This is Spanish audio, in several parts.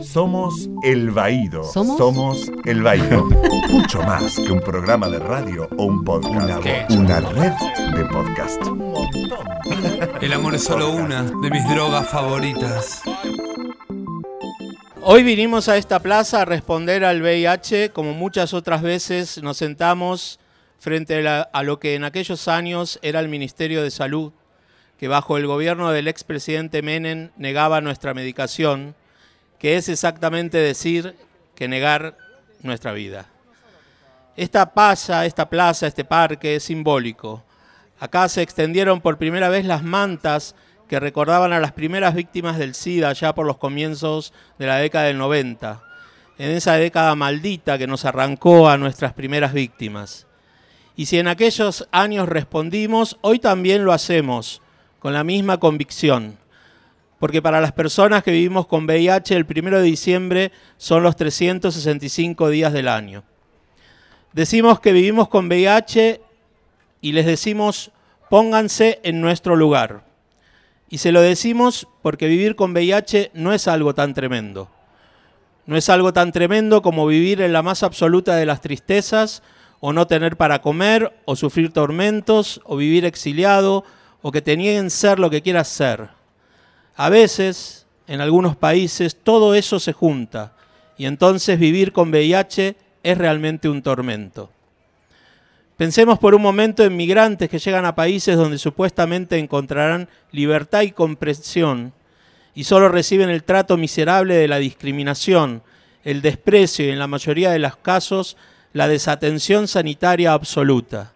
Somos El Baído. ¿Somos? El Baído. Mucho más que un programa de radio o un podcast. Una, red de podcast. El amor es solo una de mis drogas favoritas. Hoy vinimos a esta plaza a responder al VIH, como muchas otras veces nos sentamos frente a, la- a lo que en aquellos años era el Ministerio de Salud, que bajo el gobierno del expresidente Menem negaba nuestra medicación, que es exactamente decir que negar nuestra vida. Esta plaza, esta plaza, este parque es simbólico. Acá se extendieron por primera vez las mantas que recordaban a las primeras víctimas del SIDA ya por los comienzos de la década del 90, en esa década maldita que nos arrancó a nuestras primeras víctimas. Y si en aquellos años respondimos, hoy también lo hacemos con la misma convicción. Porque para las personas que vivimos con VIH, el primero de diciembre son los 365 días del año. Decimos que vivimos con VIH y les decimos, pónganse en nuestro lugar. Y se lo decimos porque vivir con VIH no es algo tan tremendo. No es algo tan tremendo como vivir en la más absoluta de las tristezas, o no tener para comer, o sufrir tormentos, o vivir exiliado, o que te nieguen ser lo que quieras ser. A veces, en algunos países, todo eso se junta, y entonces vivir con VIH es realmente un tormento. Pensemos por un momento en migrantes que llegan a países donde supuestamente encontrarán libertad y comprensión y solo reciben el trato miserable de la discriminación, el desprecio y en la mayoría de los casos la desatención sanitaria absoluta.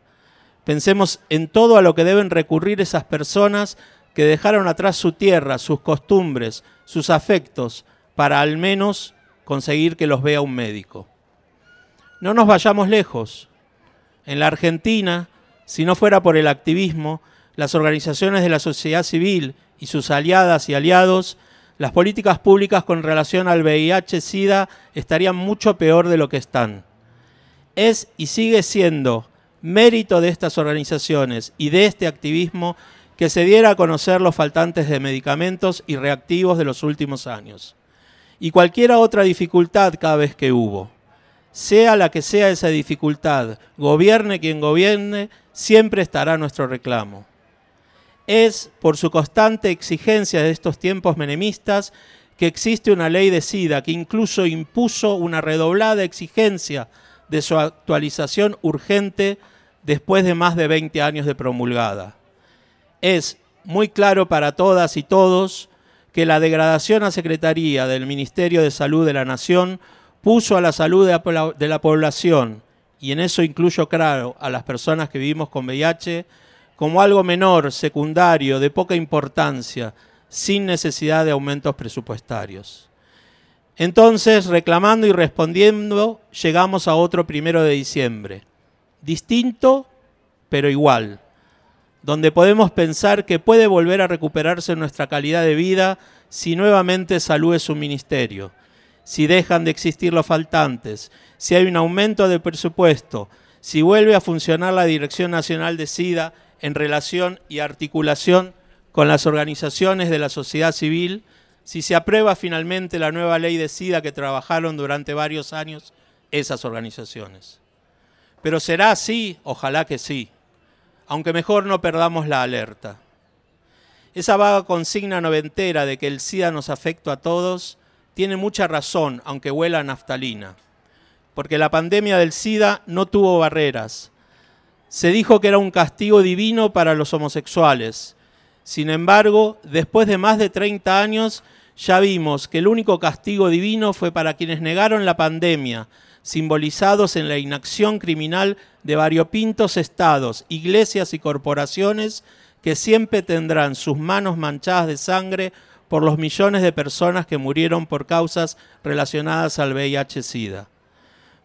Pensemos en todo a lo que deben recurrir esas personas que dejaron atrás su tierra, sus costumbres, sus afectos, para al menos conseguir que los vea un médico. No nos vayamos lejos. En la Argentina, si no fuera por el activismo, las organizaciones de la sociedad civil y sus aliadas y aliados, las políticas públicas con relación al VIH-Sida estarían mucho peor de lo que están. Es y sigue siendo mérito de estas organizaciones y de este activismo que se diera a conocer los faltantes de medicamentos y reactivos de los últimos años. Y cualquier otra dificultad cada vez que hubo sea la que sea esa dificultad, gobierne quien gobierne, siempre estará nuestro reclamo. Es por su constante exigencia de estos tiempos menemistas que existe una ley de SIDA que incluso impuso una redoblada exigencia de su actualización urgente después de más de 20 años de promulgada. Es muy claro para todas y todos que la degradación a Secretaría del Ministerio de Salud de la Nación puso a la salud de la, población, y en eso incluyo, claro, a las personas que vivimos con VIH, como algo menor, secundario, de poca importancia, sin necesidad de aumentos presupuestarios. Entonces, reclamando y respondiendo, llegamos a otro primero de diciembre, distinto, pero igual, donde podemos pensar que puede volver a recuperarse nuestra calidad de vida si nuevamente salud es un ministerio si dejan de existir los faltantes, si hay un aumento de presupuesto, si vuelve a funcionar la Dirección Nacional de SIDA en relación y articulación con las organizaciones de la sociedad civil, si se aprueba finalmente la nueva ley de SIDA que trabajaron durante varios años esas organizaciones. Pero será así, ojalá que sí, aunque mejor no perdamos la alerta. Esa vaga consigna noventera de que el SIDA nos afecta a todos tiene mucha razón, aunque huela a naftalina, porque la pandemia del SIDA no tuvo barreras. Se dijo que era un castigo divino para los homosexuales. Sin embargo, después de más de 30 años, ya vimos que el único castigo divino fue para quienes negaron la pandemia, simbolizados en la inacción criminal de variopintos estados, iglesias y corporaciones que siempre tendrán sus manos manchadas de sangre por los millones de personas que murieron por causas relacionadas al VIH-Sida.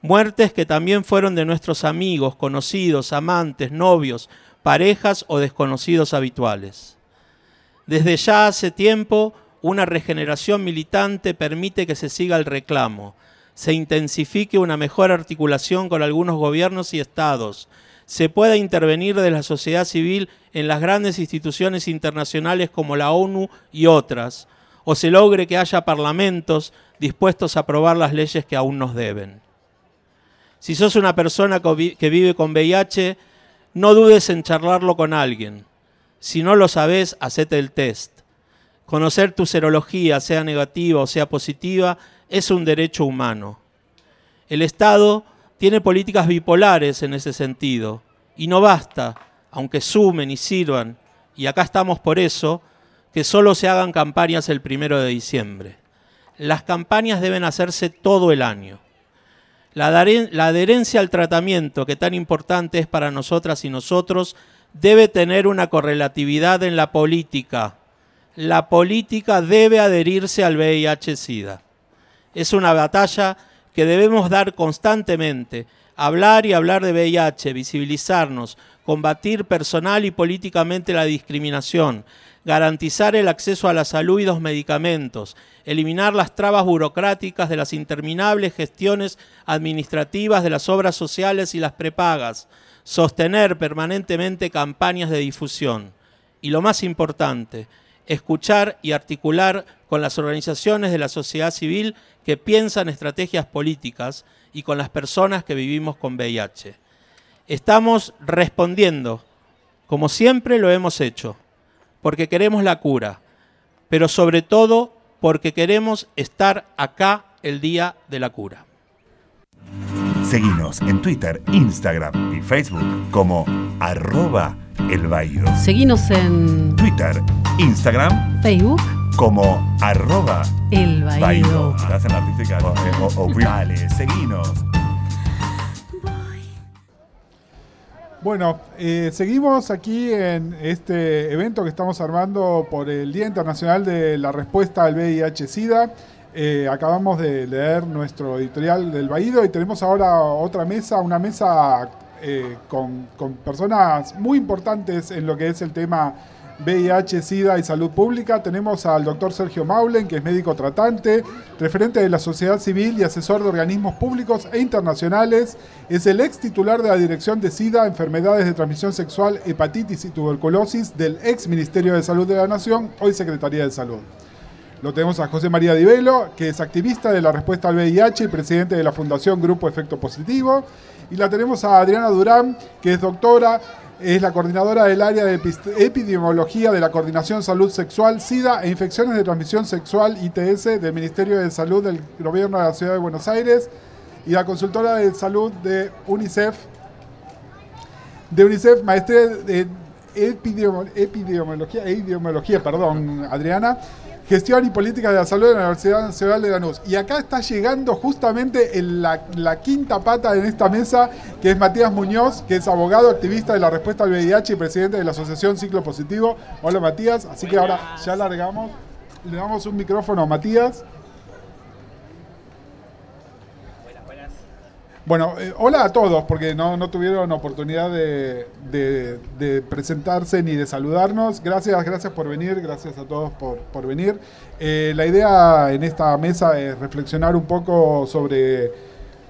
Muertes que también fueron de nuestros amigos, conocidos, amantes, novios, parejas o desconocidos habituales. Desde ya hace tiempo, una regeneración militante permite que se siga el reclamo, se intensifique una mejor articulación con algunos gobiernos y estados, se pueda intervenir de la sociedad civil en las grandes instituciones internacionales como la ONU y otras, o se logre que haya parlamentos dispuestos a aprobar las leyes que aún nos deben. Si sos una persona que vive con VIH, no dudes en charlarlo con alguien. Si no lo sabes, hacete el test. Conocer tu serología, sea negativa o sea positiva, es un derecho humano. El Estado tiene políticas bipolares en ese sentido, y no basta, aunque sumen y sirvan, y acá estamos por eso, que solo se hagan campañas el primero de diciembre. Las campañas deben hacerse todo el año. La, adherencia al tratamiento, que tan importante es para nosotras y nosotros, debe tener una correlatividad en la política. La política debe adherirse al VIH-Sida. Es una batalla que debemos dar constantemente. Hablar y hablar de VIH, visibilizarnos, combatir personal y políticamente la discriminación, garantizar el acceso a la salud y los medicamentos, eliminar las trabas burocráticas de las interminables gestiones administrativas de las obras sociales y las prepagas, sostener permanentemente campañas de difusión y lo más importante, escuchar y articular con las organizaciones de la sociedad civil que piensan estrategias políticas y con las personas que vivimos con VIH. Estamos respondiendo, como siempre lo hemos hecho, porque queremos la cura, pero sobre todo porque queremos estar acá el día de la cura. Seguinos en Twitter, Instagram y Facebook como arroba el Seguinos en Twitter, Instagram, Facebook como arroba el baído. artística o, seguinos. Bueno, eh, seguimos aquí en este evento que estamos armando por el Día Internacional de la Respuesta al VIH-Sida. Eh, acabamos de leer nuestro editorial del Baído y tenemos ahora otra mesa, una mesa eh, con, personas muy importantes en lo que es el tema VIH, SIDA y Salud Pública. Tenemos al doctor Sergio Maulen, que es médico tratante, referente de la sociedad civil y asesor de organismos públicos e internacionales. Es el ex titular de la Dirección de SIDA, Enfermedades de Transmisión Sexual, Hepatitis y Tuberculosis del ex Ministerio de Salud de la Nación, hoy Secretaría de Salud. Lo tenemos a José María Divelo, que es activista de la respuesta al VIH y presidente de la Fundación Grupo Efecto Positivo. Y la tenemos a Adriana Durán, que es doctora es la coordinadora del área de epidemiología de la Coordinación Salud Sexual, SIDA e Infecciones de Transmisión Sexual, ITS, del Ministerio de Salud del Gobierno de la Ciudad de Buenos Aires, y la consultora de salud de UNICEF, de UNICEF, maestría de epidemiología, epidemiología, perdón, Adriana, Gestión y Política de la Salud de la Universidad Nacional de Lanús. Y acá está llegando justamente la, quinta pata en esta mesa, que es Matías Muñoz, que es abogado, activista de la respuesta al VIH y presidente de la Asociación Ciclo Positivo. Hola Matías, así que ahora ya largamos. Le damos un micrófono a Matías. Bueno, eh, hola a todos, porque no, tuvieron oportunidad de, presentarse ni de saludarnos. Gracias, gracias por venir, gracias a todos por, venir. Eh, la idea en esta mesa es reflexionar un poco sobre,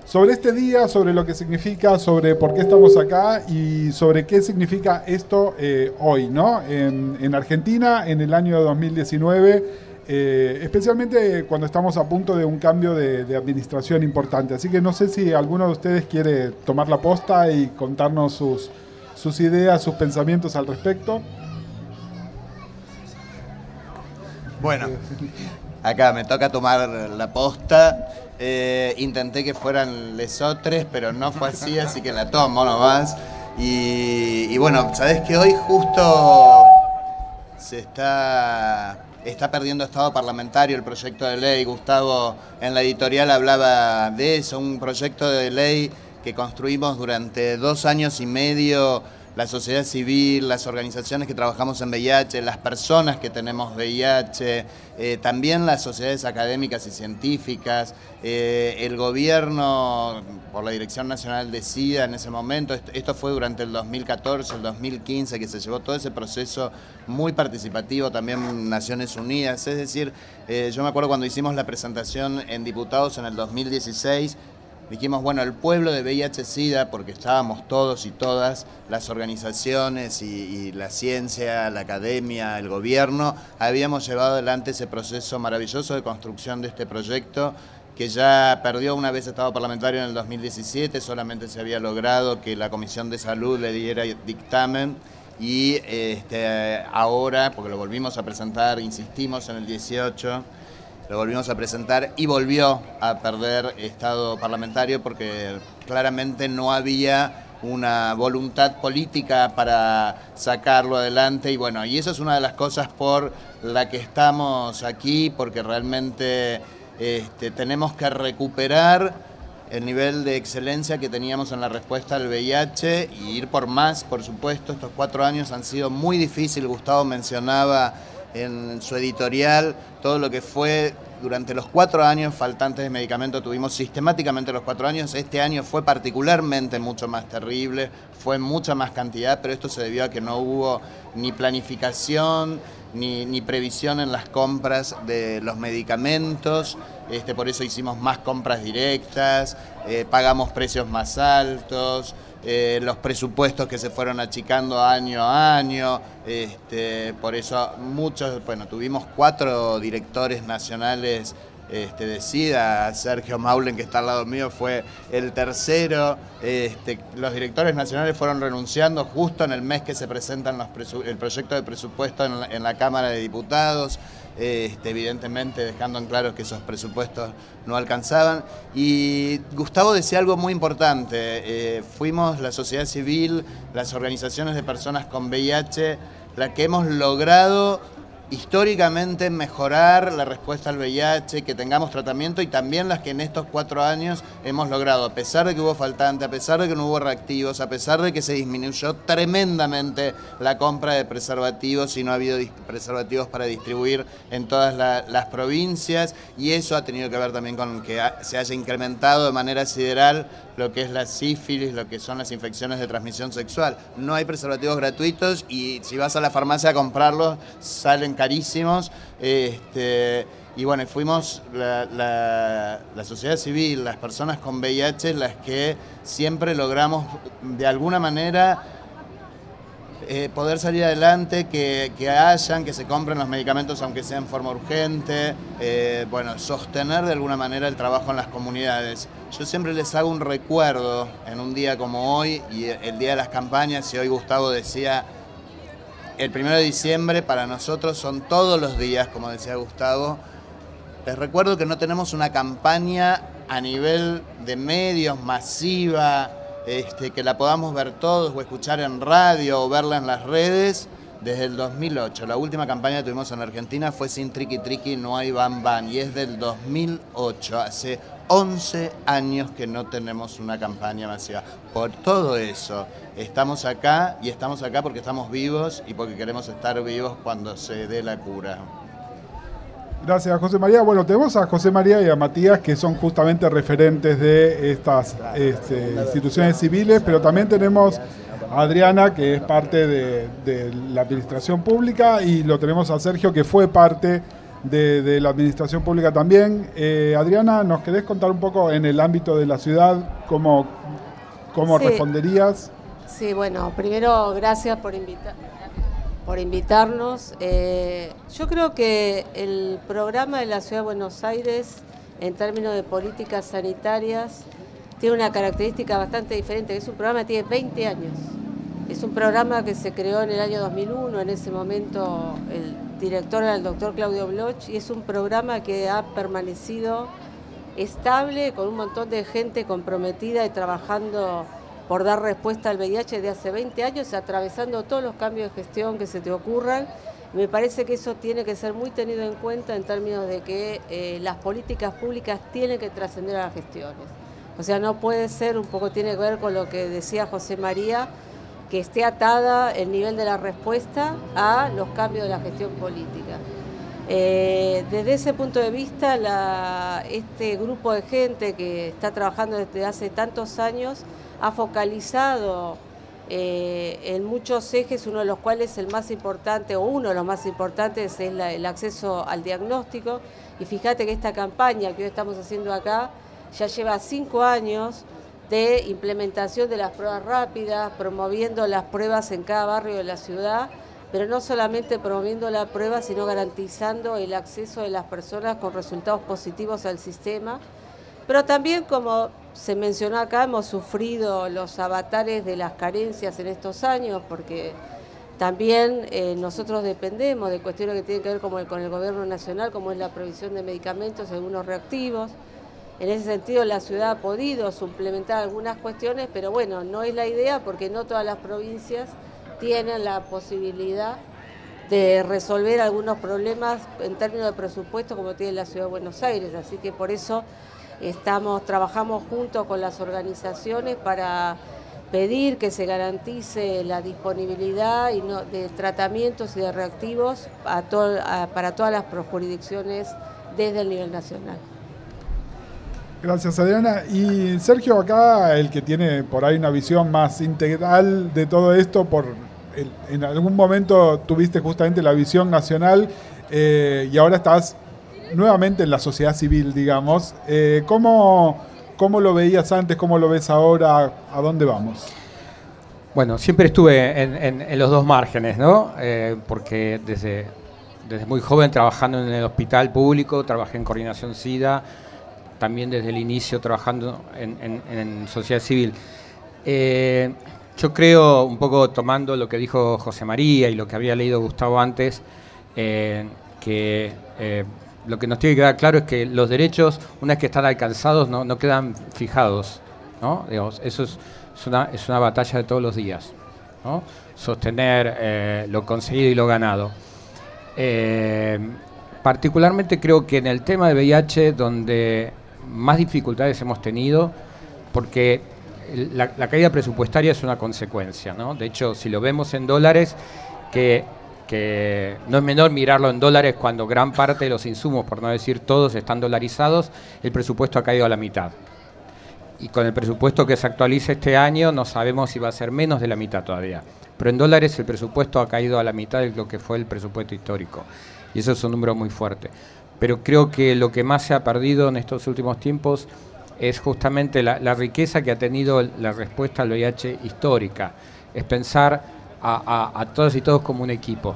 sobre este día, sobre lo que significa, sobre por qué estamos acá y sobre qué significa esto eh, hoy, ¿no? En, en Argentina, en el año 2019 eh, especialmente cuando estamos a punto de un cambio de, administración importante. Así que no sé si alguno de ustedes quiere tomar la posta y contarnos sus, sus ideas, sus pensamientos al respecto. Bueno, acá me toca tomar la posta. Eh, intenté que fueran lesotres, pero no fue así, así que la tomo nomás. Y, y bueno, sabes que hoy justo se está está perdiendo estado parlamentario el proyecto de ley. Gustavo en la editorial hablaba de eso, un proyecto de ley que construimos durante dos años y medio la sociedad civil, las organizaciones que trabajamos en VIH, las personas que tenemos VIH, eh, también las sociedades académicas y científicas, eh, el gobierno por la Dirección Nacional de SIDA en ese momento, esto, fue durante el 2014, el 2015, que se llevó todo ese proceso muy participativo, también Naciones Unidas, es decir, eh, yo me acuerdo cuando hicimos la presentación en diputados en el 2016, dijimos, bueno, el pueblo de VIH-Sida, porque estábamos todos y todas, las organizaciones y, la ciencia, la academia, el gobierno, habíamos llevado adelante ese proceso maravilloso de construcción de este proyecto que ya perdió una vez estado parlamentario en el 2017, solamente se había logrado que la Comisión de Salud le diera dictamen y este, ahora, porque lo volvimos a presentar, insistimos en el 18, lo volvimos a presentar y volvió a perder estado parlamentario porque claramente no había una voluntad política para sacarlo adelante y bueno, y eso es una de las cosas por la que estamos aquí, porque realmente este, tenemos que recuperar el nivel de excelencia que teníamos en la respuesta al VIH y ir por más, por supuesto. Estos cuatro años han sido muy difíciles. Gustavo mencionaba en su editorial todo lo que fue durante los cuatro años faltantes de medicamento tuvimos sistemáticamente los cuatro años. Este año fue particularmente mucho más terrible, fue mucha más cantidad, pero esto se debió a que no hubo ni planificación, ni, ni previsión en las compras de los medicamentos. Este, por eso hicimos más compras directas, eh, pagamos precios más altos. Eh, los presupuestos que se fueron achicando año a año, este, por eso muchos, bueno, tuvimos cuatro directores nacionales este, de SIDA, Sergio Maulen, que está al lado mío, fue el tercero. Este, los directores nacionales fueron renunciando justo en el mes que se presentan los el proyecto de presupuesto en la, en la Cámara de Diputados. Este, evidentemente dejando en claro que esos presupuestos no alcanzaban. Y Gustavo decía algo muy importante, eh, fuimos la sociedad civil, las organizaciones de personas con VIH, la que hemos logrado históricamente mejorar la respuesta al VIH, que tengamos tratamiento y también las que en estos cuatro años hemos logrado, a pesar de que hubo faltante, a pesar de que no hubo reactivos, a pesar de que se disminuyó tremendamente la compra de preservativos y no ha habido preservativos para distribuir en todas la, las provincias y eso ha tenido que ver también con que se haya incrementado de manera sideral lo que es la sífilis, lo que son las infecciones de transmisión sexual. No hay preservativos gratuitos y si vas a la farmacia a comprarlos salen carísimos. Este, y bueno, fuimos la, la, la, sociedad civil, las personas con VIH, las que siempre logramos de alguna manera eh, poder salir adelante, que, que, hayan, que se compren los medicamentos aunque sea en forma urgente, eh, bueno, sostener de alguna manera el trabajo en las comunidades. Yo siempre les hago un recuerdo en un día como hoy y el día de las campañas, y hoy Gustavo decía, el primero de diciembre para nosotros son todos los días, como decía Gustavo. Les recuerdo que no tenemos una campaña a nivel de medios masiva, este, que la podamos ver todos o escuchar en radio o verla en las redes desde el 2008. La última campaña que tuvimos en Argentina fue Sin Triqui Triqui No hay Ban Ban y es del 2008. Hace 11 años que no tenemos una campaña masiva. Por todo eso, estamos acá y estamos acá porque estamos vivos y porque queremos estar vivos cuando se dé la cura. Gracias, José María. Bueno, tenemos a José María y a Matías, que son justamente referentes de estas este, instituciones civiles, pero también tenemos a Adriana, que es parte de, de, la administración pública, y lo tenemos a Sergio, que fue parte de, de la administración pública también. Eh, Adriana, ¿nos querés contar un poco en el ámbito de la ciudad cómo, cómo sí. responderías? Sí, bueno, primero gracias por invitarme por invitarnos. Eh, yo creo que el programa de la Ciudad de Buenos Aires, en términos de políticas sanitarias, tiene una característica bastante diferente. Es un programa que tiene 20 años. Es un programa que se creó en el año 2001. En ese momento el director era el doctor Claudio Bloch y es un programa que ha permanecido estable con un montón de gente comprometida y trabajando por dar respuesta al VIH de hace 20 años, atravesando todos los cambios de gestión que se te ocurran. Me parece que eso tiene que ser muy tenido en cuenta en términos de que eh, las políticas públicas tienen que trascender a las gestiones. O sea, no puede ser, un poco tiene que ver con lo que decía José María, que esté atada el nivel de la respuesta a los cambios de la gestión política. Eh, desde ese punto de vista, la, este grupo de gente que está trabajando desde hace tantos años ha focalizado eh, en muchos ejes, uno de los cuales el más importante, o uno de los más importantes, es el acceso al diagnóstico. Y fíjate que esta campaña que hoy estamos haciendo acá ya lleva cinco años de implementación de las pruebas rápidas, promoviendo las pruebas en cada barrio de la ciudad, pero no solamente promoviendo la prueba, sino garantizando el acceso de las personas con resultados positivos al sistema. Pero también, como se mencionó acá, hemos sufrido los avatares de las carencias en estos años, porque también eh, nosotros dependemos de cuestiones que tienen que ver con el, con el gobierno nacional, como es la provisión de medicamentos algunos reactivos. En ese sentido, la ciudad ha podido suplementar algunas cuestiones, pero bueno, no es la idea porque no todas las provincias tienen la posibilidad de resolver algunos problemas en términos de presupuesto como tiene la ciudad de Buenos Aires. Así que por eso estamos, trabajamos junto con las organizaciones para pedir que se garantice la disponibilidad de tratamientos y de reactivos para todas las jurisdicciones desde el nivel nacional. Gracias, Adriana. Y Sergio, acá el que tiene por ahí una visión más integral de todo esto, por en algún momento tuviste justamente la visión nacional eh, y ahora estás nuevamente en la sociedad civil, digamos. Eh, ¿cómo, ¿Cómo lo veías antes? ¿Cómo lo ves ahora? ¿A dónde vamos? Bueno, siempre estuve en, los dos márgenes, ¿no? Eh, porque desde, desde muy joven trabajando en el hospital público, trabajé en coordinación SIDA, también desde el inicio trabajando en, sociedad civil. Eh, yo creo, un poco tomando lo que dijo José María y lo que había leído Gustavo antes, que lo que nos tiene que quedar claro es que los derechos, una vez que están alcanzados, no, quedan fijados. ¿no? eso es, una, es una batalla de todos los días. Sostener lo conseguido y lo ganado. particularmente creo que en el tema de VIH, donde más dificultades hemos tenido porque la, caída presupuestaria es una consecuencia. ¿no? De hecho, si lo vemos en dólares, que, que, no es menor mirarlo en dólares cuando gran parte de los insumos, por no decir todos, están dolarizados, el presupuesto ha caído a la mitad. Y con el presupuesto que se actualiza este año no sabemos si va a ser menos de la mitad todavía. Pero en dólares el presupuesto ha caído a la mitad de lo que fue el presupuesto histórico. Y eso es un número muy fuerte pero creo que lo que más se ha perdido en estos últimos tiempos es justamente la, riqueza que ha tenido la respuesta al VIH histórica. Es pensar a, todos y todos como un equipo.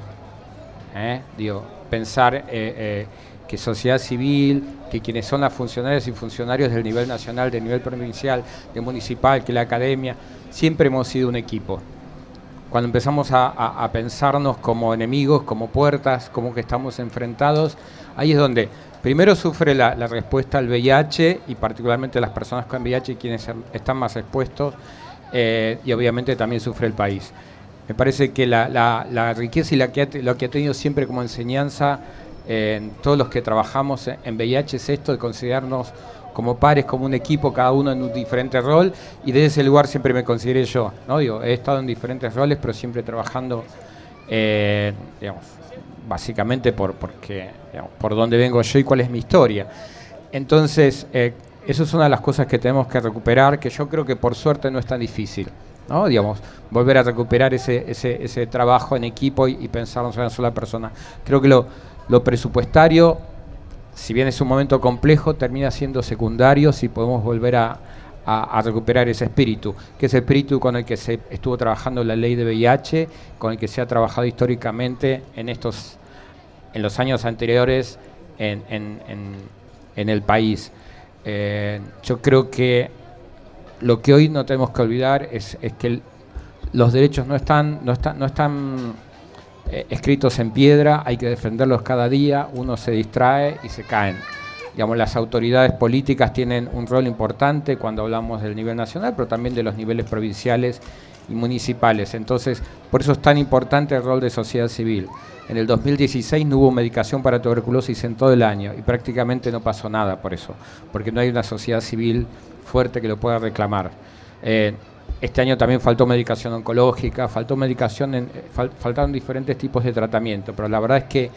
¿eh? Digo, pensar eh, eh, que sociedad civil, que quienes son las funcionarias y funcionarios del nivel nacional, del nivel provincial, del municipal, que la academia, siempre hemos sido un equipo. Cuando empezamos a, a pensarnos como enemigos, como puertas, como que estamos enfrentados, Ahí es donde primero sufre la, respuesta al VIH y particularmente las personas con VIH quienes están más expuestos eh, y obviamente también sufre el país. Me parece que la, riqueza y que lo que ha tenido siempre como enseñanza eh, en todos los que trabajamos en VIH es esto de considerarnos como pares, como un equipo, cada uno en un diferente rol, y desde ese lugar siempre me consideré yo, ¿no? Digo, he estado en diferentes roles, pero siempre trabajando, eh, digamos, básicamente por, porque, por dónde vengo yo y cuál es mi historia. Entonces, eh, eso es una de las cosas que tenemos que recuperar, que yo creo que por suerte no es tan difícil. ¿No? Digamos, volver a recuperar ese, ese, ese trabajo en equipo y, pensarnos en una sola persona. Creo que lo, lo presupuestario, si bien es un momento complejo, termina siendo secundario si podemos volver a, a, recuperar ese espíritu, que es el espíritu con el que se estuvo trabajando la ley de VIH, con el que se ha trabajado históricamente en estos, en los años anteriores en, el país. Eh, yo creo que lo que hoy no tenemos que olvidar es, que los derechos no están eh, escritos en piedra, hay que defenderlos cada día, uno se distrae y se caen digamos, las autoridades políticas tienen un rol importante cuando hablamos del nivel nacional, pero también de los niveles provinciales y municipales. Entonces, por eso es tan importante el rol de sociedad civil. En el 2016 no hubo medicación para tuberculosis en todo el año y prácticamente no pasó nada por eso, porque no hay una sociedad civil fuerte que lo pueda reclamar. Eh, este año también faltó medicación oncológica, faltó medicación, en, faltaron diferentes tipos de tratamiento, pero la verdad es que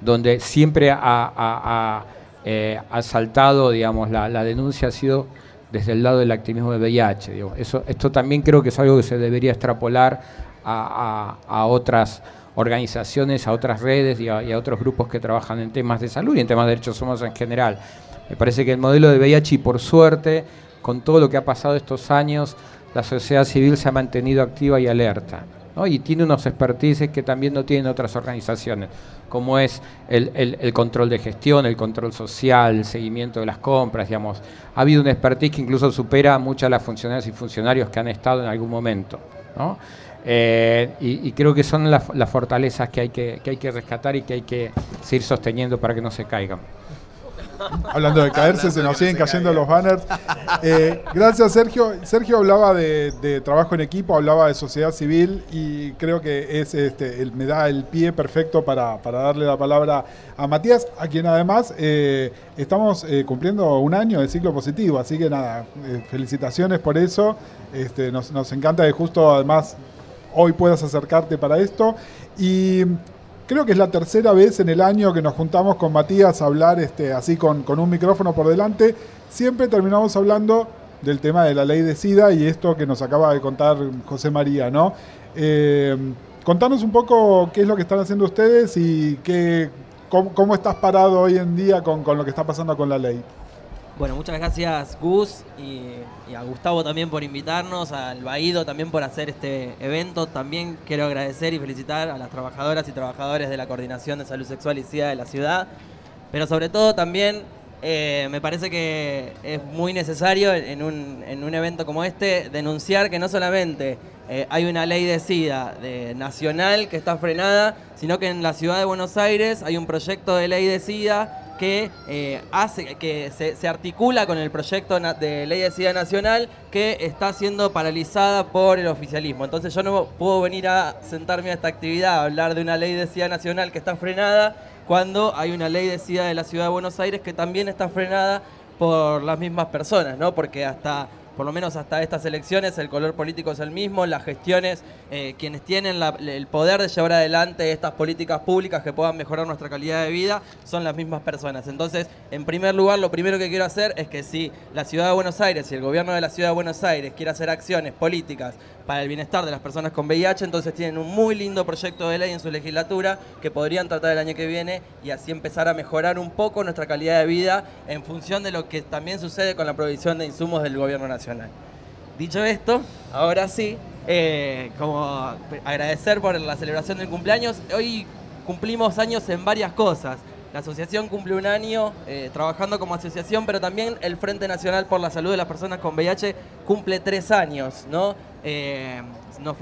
donde siempre ha eh, ha saltado, digamos, la, denuncia ha sido desde el lado del activismo de VIH. Esto también creo que es algo que se debería extrapolar a, otras organizaciones, a otras redes y a, otros grupos que trabajan en temas de salud y en temas de derechos humanos en general. Me parece que el modelo de VIH, y por suerte, con todo lo que ha pasado estos años, la sociedad civil se ha mantenido activa y alerta. ¿no? Y tiene unos expertices que también no tienen otras organizaciones, como es el, control de gestión, el control social, el seguimiento de las compras, digamos. Ha habido un expertise que incluso supera a muchas de las funcionarias y funcionarios que han estado en algún momento. ¿no? Eh, y, y creo que son las, las fortalezas que hay que, que hay que rescatar y que hay que seguir sosteniendo para que no se caigan. Hablando de caerse, se nos siguen cayendo los banners. Eh, gracias, Sergio. Sergio hablaba de, de trabajo en equipo, hablaba de sociedad civil y creo que es este, el- me da el pie perfecto para, para darle la palabra a Matías, a quien además eh, estamos eh, cumpliendo un año de ciclo positivo. Así que nada, felicitaciones por eso. Este, nos, nos encanta que justo además hoy puedas acercarte para esto. Y creo que es la tercera vez en el año que nos juntamos con Matías a hablar este, así con, con un micrófono por delante. Siempre terminamos hablando del tema de la ley de SIDA y esto que nos acaba de contar José María, ¿no? Eh, contanos un poco qué es lo que están haciendo ustedes y qué, cómo, cómo estás parado hoy en día con, con lo que está pasando con la ley. Bueno, muchas gracias Gus y, a Gustavo también por invitarnos, al Baído también por hacer este evento. También quiero agradecer y felicitar a las trabajadoras y trabajadores de la Coordinación de Salud Sexual y SIDA de la ciudad. Pero sobre todo también eh, me parece que es muy necesario en un, en un evento como este denunciar que no solamente eh, hay una ley de SIDA de nacional que está frenada, sino que en la ciudad de Buenos Aires hay un proyecto de ley de SIDA que eh, hace que se, articula con el proyecto de ley de SIDA nacional que está siendo paralizada por el oficialismo. Entonces yo no puedo venir a sentarme a esta actividad a hablar de una ley de SIDA nacional que está frenada cuando hay una ley de SIDA de la ciudad de Buenos Aires que también está frenada por las mismas personas, ¿no? Porque hasta por lo menos hasta estas elecciones el color político es el mismo, las gestiones, eh, quienes tienen el poder de llevar adelante estas políticas públicas que puedan mejorar nuestra calidad de vida son las mismas personas. Entonces, en primer lugar, lo primero que quiero hacer es que si la ciudad de Buenos Aires y el gobierno de la ciudad de Buenos Aires quiere hacer acciones políticas para el bienestar de las personas con VIH, entonces tienen un muy lindo proyecto de ley en su legislatura que podrían tratar el año que viene y así empezar a mejorar un poco nuestra calidad de vida en función de lo que también sucede con la provisión de insumos del gobierno nacional. Dicho esto, ahora sí, eh, como agradecer por la celebración del cumpleaños. Hoy cumplimos años en varias cosas. La asociación cumple un año eh, trabajando como asociación, pero también el Frente Nacional por la Salud de las Personas con VIH cumple tres años, ¿no? Eh, nos,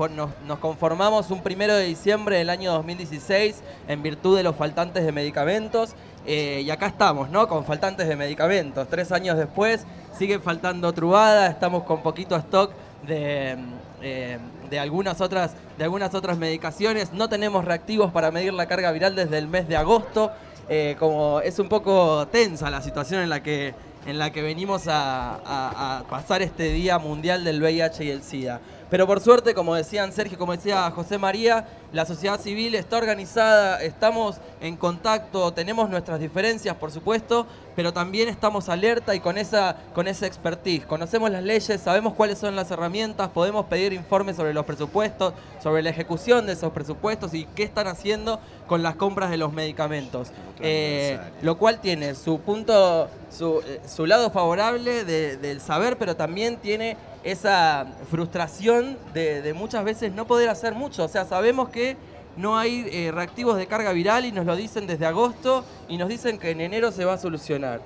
nos conformamos un primero de diciembre del año 2016 en virtud de los faltantes de medicamentos. Eh, y acá estamos, ¿no? Con faltantes de medicamentos. Tres años después sigue faltando trubada, estamos con poquito stock de, eh, de, algunas otras, de algunas otras medicaciones. No tenemos reactivos para medir la carga viral desde el mes de agosto. Eh, como es un poco tensa la situación en la que, en la que venimos a, pasar este Día Mundial del VIH y el SIDA. Pero por suerte, como decían Sergio, como decía José María, la sociedad civil está organizada, estamos en contacto, tenemos nuestras diferencias, por supuesto, pero también estamos alerta y con esa, con esa expertise. Conocemos las leyes, sabemos cuáles son las herramientas, podemos pedir informes sobre los presupuestos, sobre la ejecución de esos presupuestos y qué están haciendo con las compras de los medicamentos. Eh, lo cual tiene su punto, su, eh, su lado favorable de- del saber, pero también tiene esa frustración de, de muchas veces no poder hacer mucho. O sea, sabemos que no hay eh, reactivos de carga viral y nos lo dicen desde agosto y nos dicen que en enero se va a solucionar.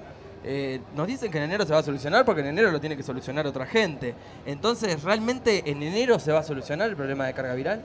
Eh, nos dicen que en enero se va a solucionar porque en enero lo tiene que solucionar otra gente. Entonces, ¿realmente en enero se va a solucionar el problema de carga viral?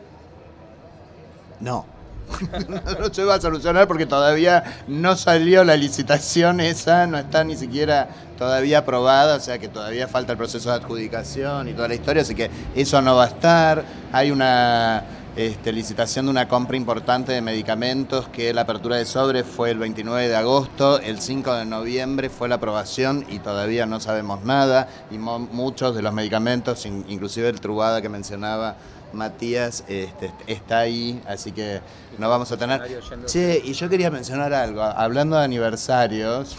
No. no se va a solucionar porque todavía no salió la licitación esa, no está ni siquiera todavía aprobada, o sea que todavía falta el proceso de adjudicación y toda la historia, así que eso no va a estar. Hay una este, licitación de una compra importante de medicamentos que la apertura de sobre fue el 29 de agosto, el 5 de noviembre fue la aprobación y todavía no sabemos nada y muchos de los medicamentos, in- inclusive el trubada que mencionaba Matías este, está ahí, así que no vamos a tener. Che, y yo quería mencionar algo, hablando de aniversarios.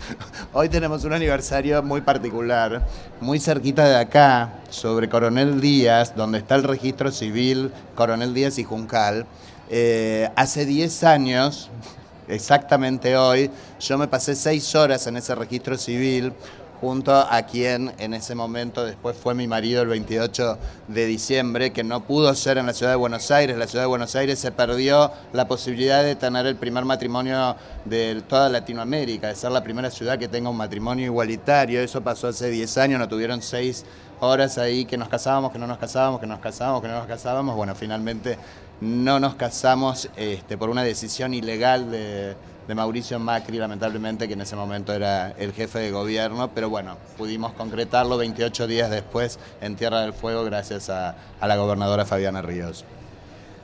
Hoy tenemos un aniversario muy particular, muy cerquita de acá, sobre Coronel Díaz, donde está el registro civil Coronel Díaz y Juncal. Eh, hace 10 años, exactamente hoy, yo me pasé seis horas en ese registro civil junto a quien en ese momento después fue mi marido el 28 de diciembre, que no pudo ser en la ciudad de Buenos Aires. La ciudad de Buenos Aires se perdió la posibilidad de tener el primer matrimonio de toda Latinoamérica, de ser la primera ciudad que tenga un matrimonio igualitario. Eso pasó hace 10 años, no tuvieron seis horas ahí que nos casábamos, que no nos casábamos, que nos casábamos, que no nos casábamos. Bueno, finalmente no nos casamos este, por una decisión ilegal de de Mauricio Macri, lamentablemente, que en ese momento era el jefe de gobierno, pero bueno, pudimos concretarlo 28 días después en Tierra del Fuego gracias a, la gobernadora Fabiana Ríos.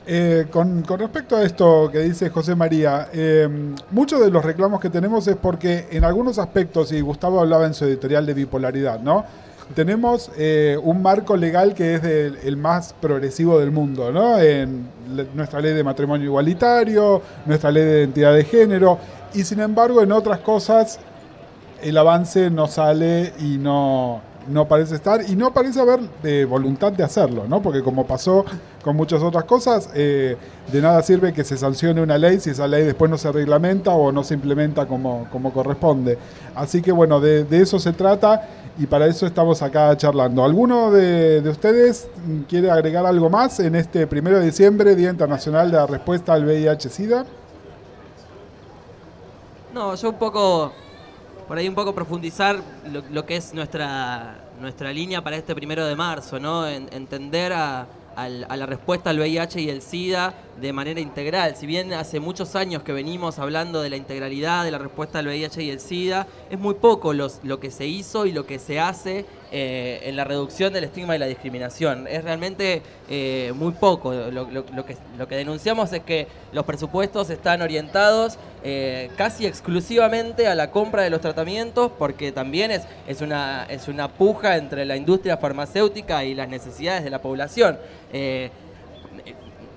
Eh, con, respecto a esto que dice José María, eh, muchos de los reclamos que tenemos es porque en algunos aspectos, y Gustavo hablaba en su editorial de bipolaridad, ¿no? Tenemos eh, un marco legal que es el más progresivo del mundo, ¿no? En nuestra ley de matrimonio igualitario, nuestra ley de identidad de género, y sin embargo en otras cosas el avance no sale y no, no parece estar, y no parece haber de voluntad de hacerlo, ¿no? Porque como pasó con muchas otras cosas, eh, de nada sirve que se sancione una ley si esa ley después no se reglamenta o no se implementa como, como corresponde. Así que bueno, de eso se trata y para eso estamos acá charlando. ¿Alguno de, ustedes quiere agregar algo más en este primero de diciembre, Día Internacional de la Respuesta al VIH-Sida? No, yo un poco, por ahí un poco profundizar lo, que es nuestra, nuestra línea para este primero de marzo, ¿no? entender a, a la respuesta al VIH y el SIDA de manera integral. Si bien hace muchos años que venimos hablando de la integralidad de la respuesta al VIH y el SIDA, es muy poco los, lo que se hizo y lo que se hace eh, en la reducción del estigma y la discriminación. Es realmente eh, muy poco. Lo, que, lo que denunciamos es que los presupuestos están orientados eh, casi exclusivamente a la compra de los tratamientos, porque también es, es, una, es una puja entre la industria farmacéutica y las necesidades de la población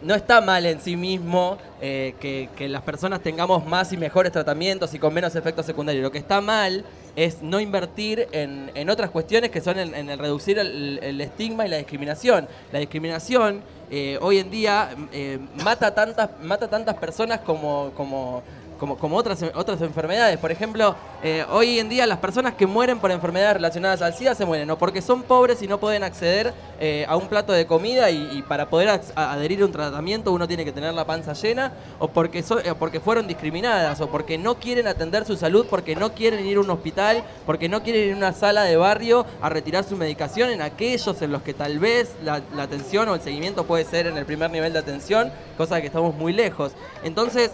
no está mal en sí mismo eh, que, las personas tengamos más y mejores tratamientos y con menos efectos secundarios. Lo que está mal es no invertir en, otras cuestiones que son en, el reducir el, estigma y la discriminación. La discriminación eh, hoy en día eh, mata, tantas, mata tantas personas como, como como, como otras, otras enfermedades. Por ejemplo, eh, hoy en día las personas que mueren por enfermedades relacionadas al SIDA se mueren o porque son pobres y no pueden acceder eh, a un plato de comida y, para poder adherir a un tratamiento uno tiene que tener la panza llena, o porque, eh, porque fueron discriminadas, o porque no quieren atender su salud, porque no quieren ir a un hospital, porque no quieren ir a una sala de barrio a retirar su medicación en aquellos en los que tal vez la, atención o el seguimiento puede ser en el primer nivel de atención, cosa que estamos muy lejos. Entonces,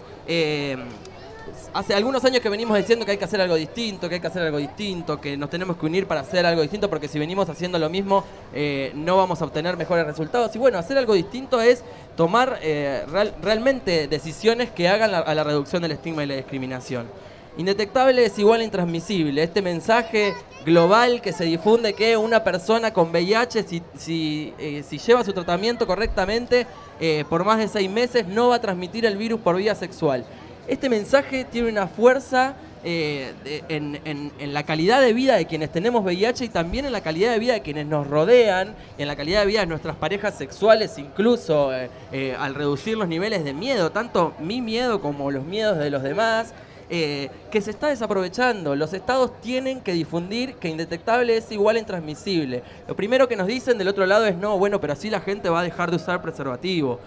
hace algunos años que venimos diciendo que hay que hacer algo distinto, que hay que hacer algo distinto, que nos tenemos que unir para hacer algo distinto, porque si venimos haciendo lo mismo eh, no vamos a obtener mejores resultados. Y bueno, hacer algo distinto es tomar eh, realmente decisiones que hagan a la reducción del estigma y la discriminación. Indetectable es igual a intransmisible. Este mensaje global que se difunde que una persona con VIH, si, si, eh, si lleva su tratamiento correctamente por más de seis meses, no va a transmitir el virus por vía sexual este mensaje tiene una fuerza eh, en, la calidad de vida de quienes tenemos VIH y también en la calidad de vida de quienes nos rodean, y en la calidad de vida de nuestras parejas sexuales, incluso eh, eh, al reducir los niveles de miedo, tanto mi miedo como los miedos de los demás. que se está desaprovechando. Los estados tienen que difundir que indetectable es igual a intransmisible. Lo primero que nos dicen del otro lado es no, bueno, pero así la gente va a dejar de usar preservativo.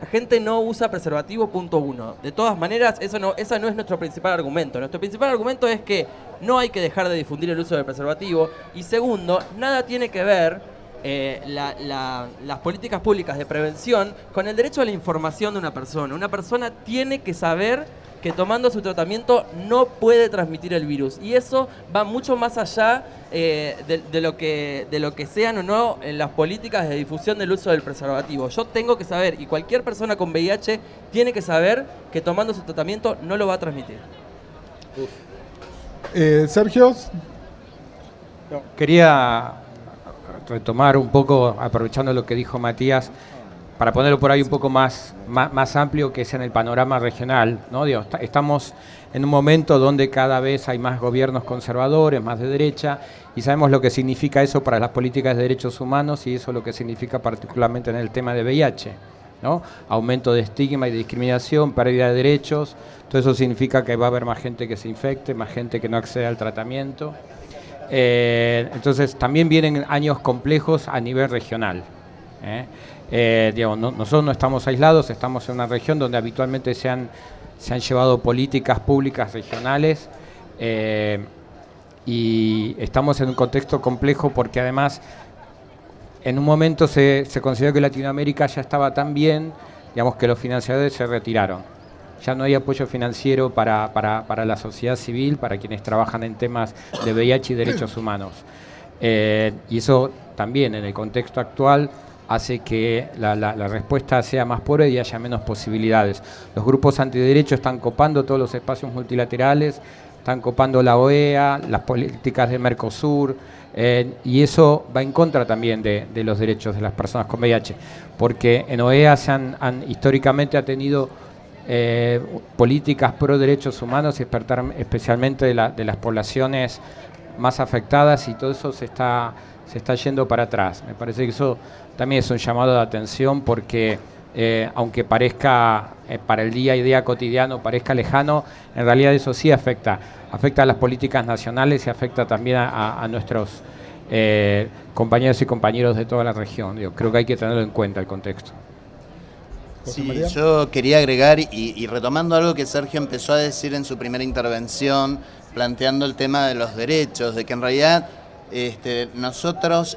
La gente no usa preservativo, punto uno. De todas maneras, eso no, ese no es nuestro principal argumento. Nuestro principal argumento es que no hay que dejar de difundir el uso del preservativo. Y segundo, nada tiene que ver eh, las políticas públicas de prevención con el derecho a la información de una persona. Una persona tiene que saber que tomando su tratamiento no puede transmitir el virus. Y eso va mucho más allá eh, de, lo que, de lo que sean o no en las políticas de difusión del uso del preservativo. Yo tengo que saber, y cualquier persona con VIH tiene que saber que tomando su tratamiento no lo va a transmitir. Eh, Sergio. Quería retomar un poco, aprovechando lo que dijo Matías, para ponerlo por ahí un poco más, más, amplio, que es en el panorama regional. ¿no? estamos en un momento donde cada vez hay más gobiernos conservadores, más de derecha, y sabemos lo que significa eso para las políticas de derechos humanos y eso lo que significa particularmente en el tema de VIH. ¿no? Aumento de estigma y discriminación, pérdida de derechos. Todo eso significa que va a haber más gente que se infecte, más gente que no accede al tratamiento. Eh, entonces también vienen años complejos a nivel regional. ¿eh? Eh, digamos, no- nosotros no estamos aislados, estamos en una región donde habitualmente se han, se han llevado políticas públicas regionales eh, y estamos en un contexto complejo porque además en un momento se, se consideró que Latinoamérica ya estaba tan bien, digamos que los financiadores se retiraron. Ya no hay apoyo financiero para, para- para la sociedad civil, para quienes trabajan en temas de VIH y derechos humanos. Eh, y eso también en el contexto actual hace que la, respuesta sea más pobre y haya menos posibilidades. Los grupos antiderechos están copando todos los espacios multilaterales, están copando la OEA, las políticas de Mercosur, eh, y eso va en contra también de, los derechos de las personas con VIH, porque en OEA se han, históricamente ha tenido eh, políticas pro derechos humanos y especialmente de, de las poblaciones más afectadas y todo eso se está, se está yendo para atrás. Me parece que eso también es un llamado de atención porque eh, aunque parezca eh, para el día y día cotidiano, parezca lejano, en realidad eso sí afecta. Afecta a las políticas nacionales y afecta también a, a- a nuestros eh, compañeros y compañeros de toda la región. Digo, creo que hay que tenerlo en cuenta el contexto. Sí, yo quería agregar, y, y retomando algo que Sergio empezó a decir en su primera intervención, planteando el tema de los derechos, de que en realidad este, nosotros,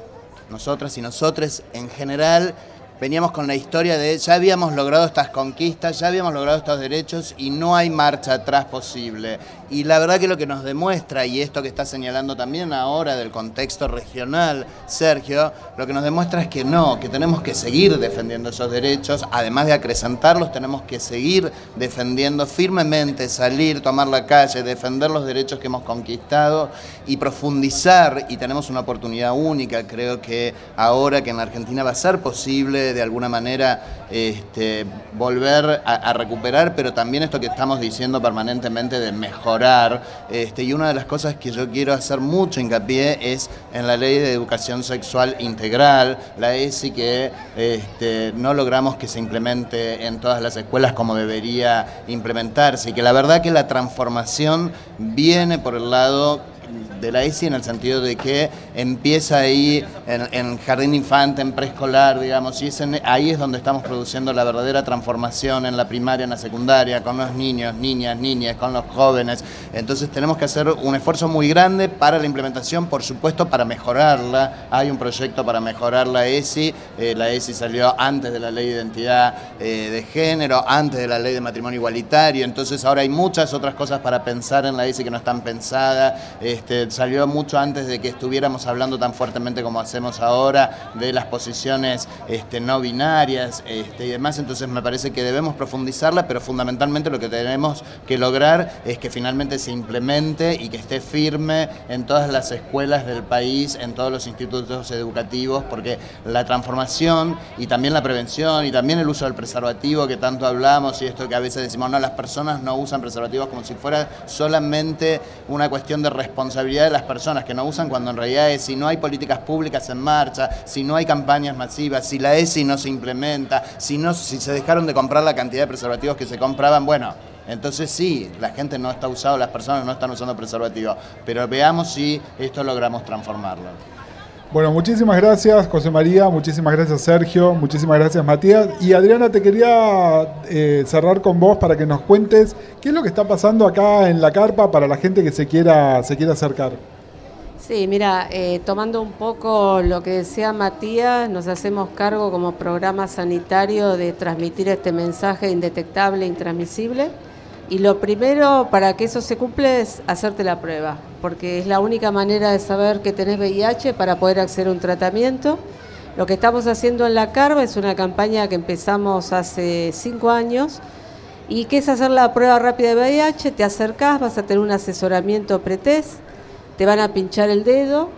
nosotras y nosotres en general, veníamos con la historia de ya habíamos logrado estas conquistas, ya habíamos logrado estos derechos y no hay marcha atrás posible. Y la verdad que lo que nos demuestra, y esto que está señalando también ahora del contexto regional, Sergio, lo que nos demuestra es que no, que tenemos que seguir defendiendo esos derechos, además de acrecentarlos, tenemos que seguir defendiendo firmemente, salir, tomar la calle, defender los derechos que hemos conquistado y profundizar, y tenemos una oportunidad única, creo que ahora que en la Argentina va a ser posible de alguna manera este, volver a, recuperar, pero también esto que estamos diciendo permanentemente de mejorar. Este, y una de las cosas que yo quiero hacer mucho hincapié es en la ley de educación sexual integral, la ESI, que este, no logramos que se implemente en todas las escuelas como debería implementarse. Y que la verdad que la transformación viene por el lado de la ESI en el sentido de que empieza ahí en, jardín infante, en preescolar, digamos, y ahí es donde estamos produciendo la verdadera transformación en la primaria, en la secundaria, con los niños, niñas, niñas, con los jóvenes. Entonces tenemos que hacer un esfuerzo muy grande para la implementación, por supuesto, para mejorarla. Hay un proyecto para mejorar la ESI. Eh, la ESI salió antes de la ley de identidad eh, de género, antes de la ley de matrimonio igualitario. Entonces ahora hay muchas otras cosas para pensar en la ESI que no están pensadas. Este, salió mucho antes de que estuviéramos hablando tan fuertemente como hacemos ahora de las posiciones este, no binarias este, y demás. Entonces me parece que debemos profundizarla, pero fundamentalmente lo que tenemos que lograr es que finalmente se implemente y que esté firme en todas las escuelas del país, en todos los institutos educativos, porque la transformación y también la prevención y también el uso del preservativo que tanto hablamos y esto que a veces decimos, no, las personas no usan preservativos como si fuera solamente una cuestión de responsabilidad de las personas que no usan cuando en realidad es si no hay políticas públicas en marcha, si no hay campañas masivas, si la ESI no se implementa, si, no, si se dejaron de comprar la cantidad de preservativos que se compraban, bueno, entonces sí, la gente no está usando, las personas no están usando preservativos, pero veamos si esto logramos transformarlo. Bueno, muchísimas gracias José María, muchísimas gracias Sergio, muchísimas gracias Matías. Y Adriana, te quería eh, cerrar con vos para que nos cuentes qué es lo que está pasando acá en la carpa para la gente que se quiera, se quiera acercar. Sí, mira, eh, tomando un poco lo que decía Matías, nos hacemos cargo como programa sanitario de transmitir este mensaje indetectable, intransmisible. Y lo primero para que eso se cumpla es hacerte la prueba, porque es la única manera de saber que tenés VIH para poder acceder a un tratamiento. Lo que estamos haciendo en la CARVA es una campaña que empezamos hace cinco años y que es hacer la prueba rápida de VIH, te acercás, vas a tener un asesoramiento pretest, te van a pinchar el dedo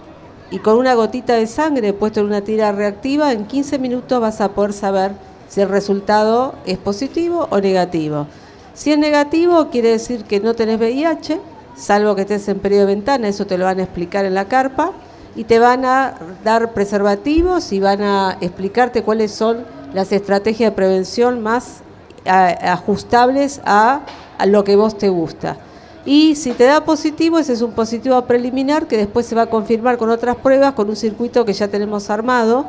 y con una gotita de sangre puesto en una tira reactiva, en 15 minutos vas a poder saber si el resultado es positivo o negativo. Si es negativo, quiere decir que no tenés VIH, salvo que estés en periodo de ventana, eso te lo van a explicar en la carpa, y te van a dar preservativos y van a explicarte cuáles son las estrategias de prevención más ajustables a, a lo que vos te gusta. Y si te da positivo, ese es un positivo preliminar que después se va a confirmar con otras pruebas, con un circuito que ya tenemos armado.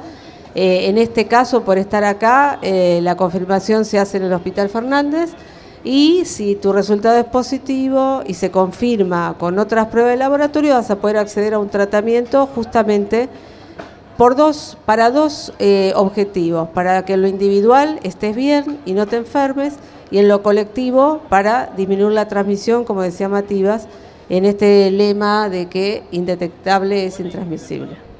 Eh, en este caso, por estar acá, eh, la confirmación se hace en el Hospital Fernández. Y si tu resultado es positivo y se confirma con otras pruebas de laboratorio, vas a poder acceder a un tratamiento justamente por dos, para dos eh, objetivos, para que en lo individual estés bien y no te enfermes, y en lo colectivo para disminuir la transmisión, como decía Matías, en este lema de que indetectable es intransmisible.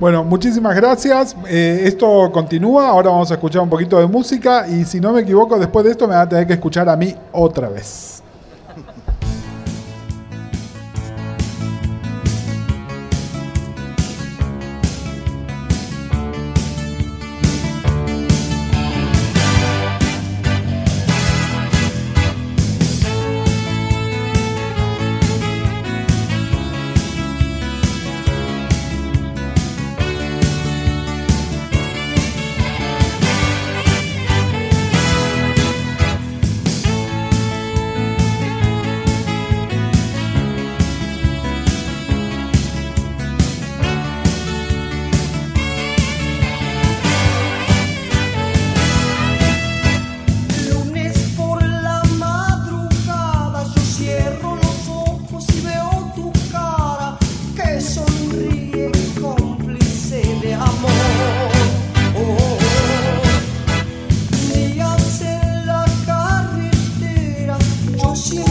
Bueno, muchísimas gracias. Eh, esto continúa. Ahora vamos a escuchar un poquito de música. Y si no me equivoco, después de esto me va a tener que escuchar a mí otra vez. Yo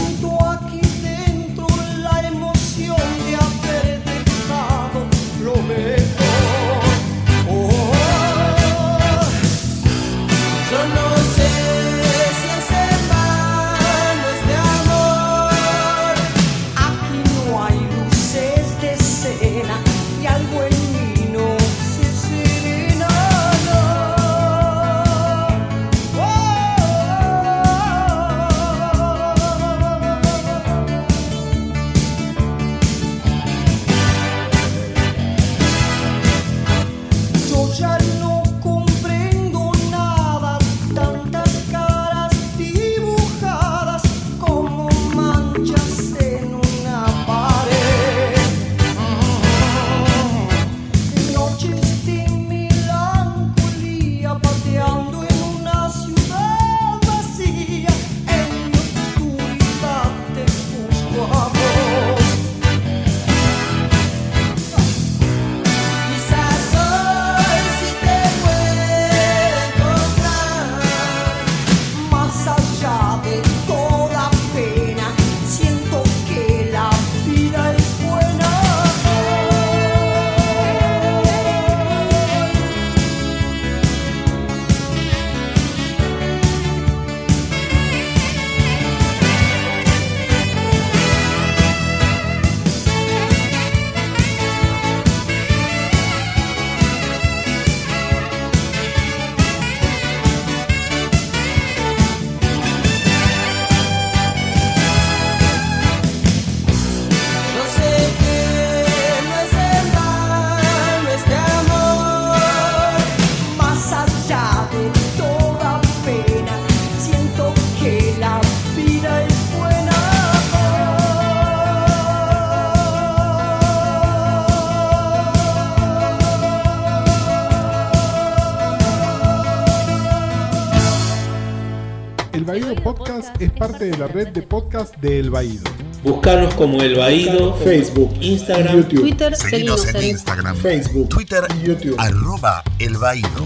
la red de podcast de El Baído. Buscarnos como El Baído, Facebook, Instagram, YouTube. Twitter, Seguinos seguinos en en Instagram, Facebook, Twitter, y YouTube. arroba El Baído.